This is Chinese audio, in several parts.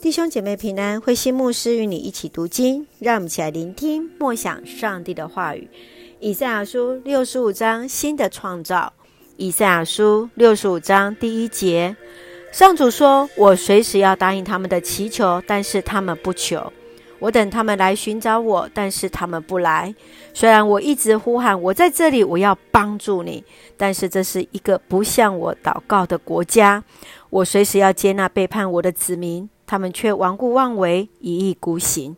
弟兄姐妹平安，慧馨牧师与你一起读经，让我们一起来聆听默想上帝的话语。以赛亚书六十五章新的创造。以赛亚书六十五章第一节，上主说：“我随时要答应他们的祈求，但是他们不求。我等他们来寻找我，但是他们不来。虽然我一直呼喊，我在这里，我要帮助你，但是这是一个不向我祷告的国家。我随时要接纳背叛我的子民。”他们却顽固妄为，一意孤行。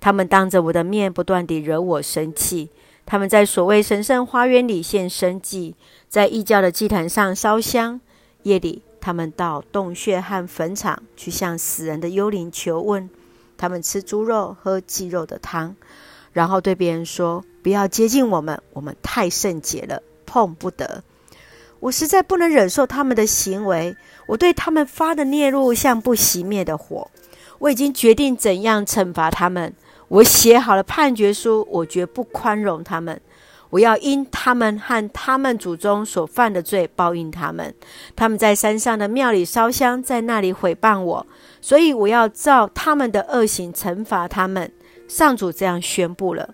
他们当着我的面不断地惹我生气。他们在所谓神圣花园里献生祭，在异教的祭坛上烧香。夜里，他们到洞穴和坟场去向死人的幽灵求问。他们吃猪肉，喝鸡肉的汤，然后对别人说：“不要接近我们，我们太圣洁了，碰不得。”我实在不能忍受他们的行为，我对他们发的孽怒像不熄灭的火。我已经决定怎样惩罚他们，我写好了判决书，我绝不宽容他们。我要因他们和他们祖宗所犯的罪报应他们。他们在山上的庙里烧香，在那里毁谤我，所以我要照他们的恶行惩罚他们。上主这样宣布了。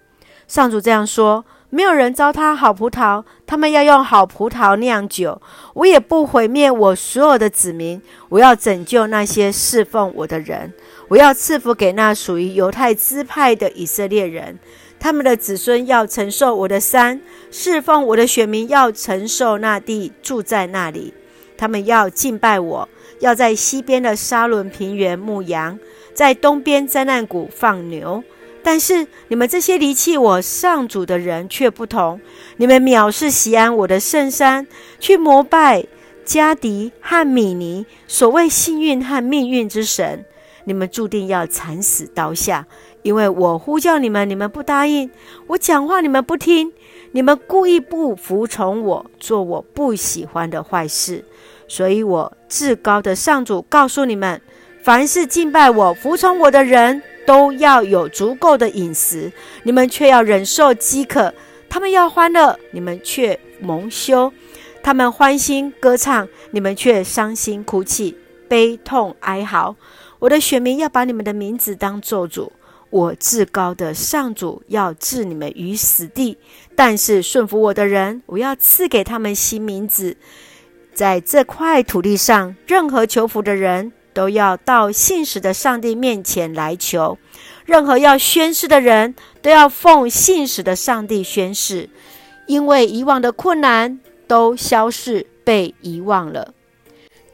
上主这样说。没有人糟蹋好葡萄，他们要用好葡萄酿酒。我也不毁灭我所有的子民，我要拯救那些侍奉我的人。我要赐福给那属于犹太支派的以色列人，他们的子孙要承受我的山，侍奉我的选民要承受那地，住在那里。他们要敬拜我，要在西边的沙仑平原牧羊，在东边灾难谷放牛。但是你们这些离弃我上主的人却不同，你们藐视锡安我的圣山，去膜拜迦迪和米尼，所谓幸运和命运之神，你们注定要惨死刀下，因为我呼叫你们，你们不答应；我讲话，你们不听；你们故意不服从我，做我不喜欢的坏事，所以我至高的上主告诉你们：凡是敬拜我、服从我的人。都要有足够的饮食，你们却要忍受饥渴；他们要欢乐，你们却蒙羞；他们欢欣歌唱，你们却伤心哭泣、悲痛哀嚎。我的选民要把你们的名字当咒诅，我至高的上主要置你们于死地。但是顺服我的人，我要赐给他们新名字。在这块土地上，任何求福的人。都要到信实的上帝面前来求，任何要宣誓的人都要奉信实的上帝宣誓，因为以往的困难都消逝，被遗忘了。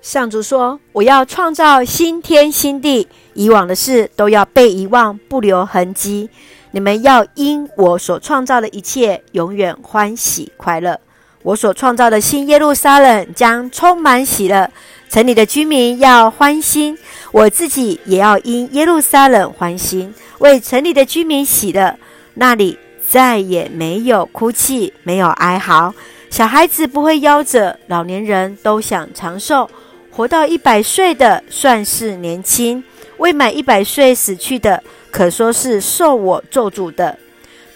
上主说：“我要创造新天新地，以往的事都要被遗忘，不留痕迹。你们要因我所创造的一切永远欢喜快乐。我所创造的新耶路撒冷将充满喜乐。”城里的居民要欢欣，我自己也要因耶路撒冷欢欣，为城里的居民喜乐。那里再也没有哭泣，没有哀嚎，小孩子不会夭折，老年人都想长寿，活到一百岁的算是年轻，未满一百岁死去的，可说是受我咒诅的。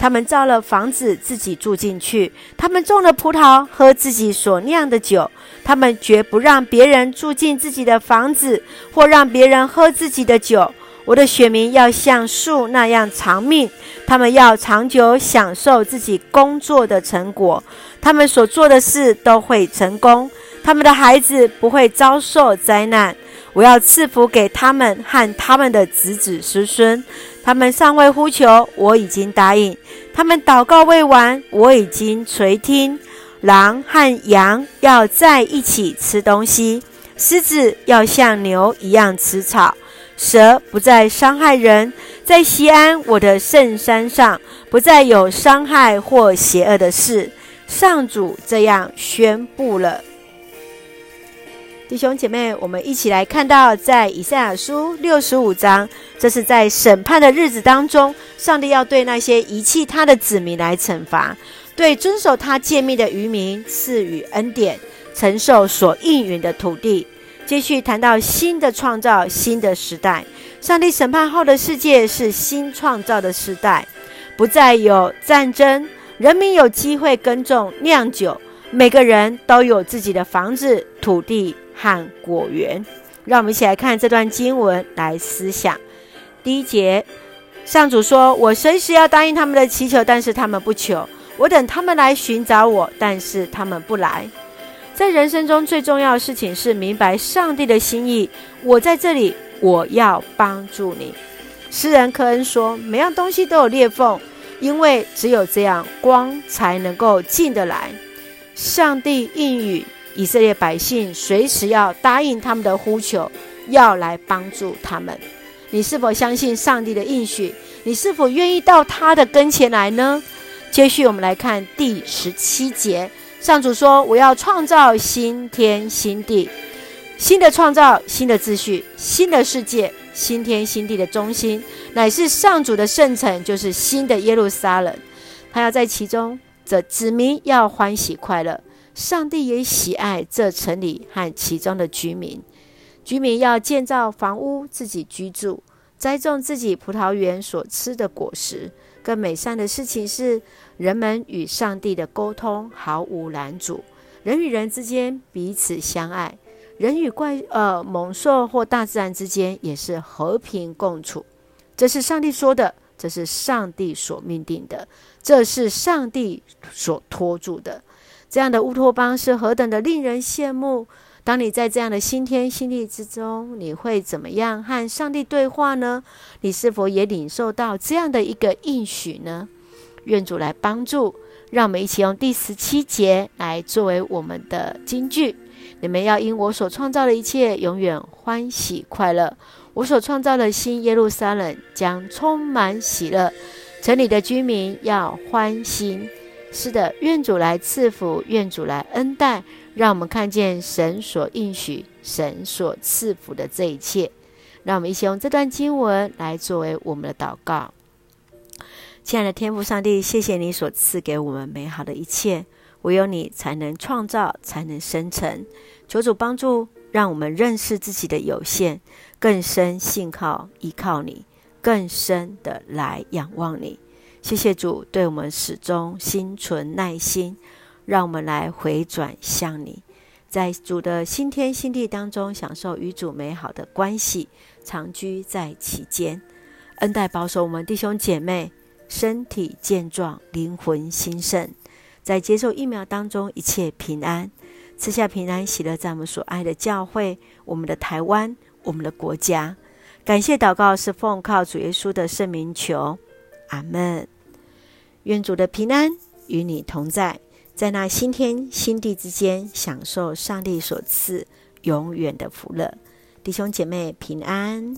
他们造了房子，自己住进去；他们种了葡萄，喝自己所酿的酒。他们绝不让别人住进自己的房子，或让别人喝自己的酒。我的选民要像树那样长命，他们要长久享受自己工作的成果。他们所做的事都会成功，他们的孩子不会遭受灾难。我要赐福给他们和他们的子子孙孙。他们尚未呼求，我已经答应；他们祷告未完，我已经垂听。狼和羊要在一起吃东西，狮子要像牛一样吃草，蛇不再伤害人。在西安我的圣山上，不再有伤害或邪恶的事。上主这样宣布了。弟兄姐妹，我们一起来看到，在以赛亚书六十五章，这是在审判的日子当中，上帝要对那些遗弃他的子民来惩罚，对遵守他诫命的余民赐予恩典，承受所应允的土地。继续谈到新的创造，新的时代，上帝审判后的世界是新创造的时代，不再有战争，人民有机会耕种酿酒，每个人都有自己的房子、土地。和果园，让我们一起来看这段经文来思想。第一节，上主说：“我随时要答应他们的祈求，但是他们不求；我等他们来寻找我，但是他们不来。”在人生中最重要的事情是明白上帝的心意。我在这里，我要帮助你。诗人柯恩说：“每样东西都有裂缝，因为只有这样，光才能够进得来。”上帝应允以色列百姓随时要答应他们的呼求，要来帮助他们。你是否相信上帝的应许？你是否愿意到他的跟前来呢？接续我们来看第十七节，上主说：“我要创造新天新地，新的创造，新的秩序，新的世界。”新天新地的中心，乃是上主的圣城，就是新的耶路撒冷。他要在其中，这子民要欢喜快乐。上帝也喜爱这城里和其中的居民。居民要建造房屋，自己居住，栽种自己葡萄园所吃的果实。更美善的事情是，人们与上帝的沟通毫无拦阻，人与人之间彼此相爱。人与怪呃猛兽或大自然之间也是和平共处，这是上帝说的，这是上帝所命定的，这是上帝所托住的。这样的乌托邦是何等的令人羡慕！当你在这样的新天新地之中，你会怎么样和上帝对话呢？你是否也领受到这样的一个应许呢？愿主来帮助，让我们一起用第十七节来作为我们的金句。你们要因我所创造的一切永远欢喜快乐。我所创造的新耶路撒冷将充满喜乐，城里的居民要欢欣。是的，愿主来赐福，愿主来恩待，让我们看见神所应许、神所赐福的这一切。让我们一起用这段经文来作为我们的祷告。亲爱的天父上帝，谢谢你所赐给我们美好的一切。唯有你才能创造，才能生成。求主帮助，让我们认识自己的有限，更深信靠依靠你，更深的来仰望你。谢谢主对我们始终心存耐心，让我们来回转向你，在主的新天新地当中享受与主美好的关系，长居在其间，恩待保守我们弟兄姐妹身体健壮，灵魂兴盛。在接受疫苗当中，一切平安，赐下平安喜乐，在我们所爱的教会、我们的台湾、我们的国家。感谢祷告是奉靠主耶稣的圣名求，阿门。愿主的平安与你同在，在那新天新地之间，享受上帝所赐永远的福乐。弟兄姐妹平安。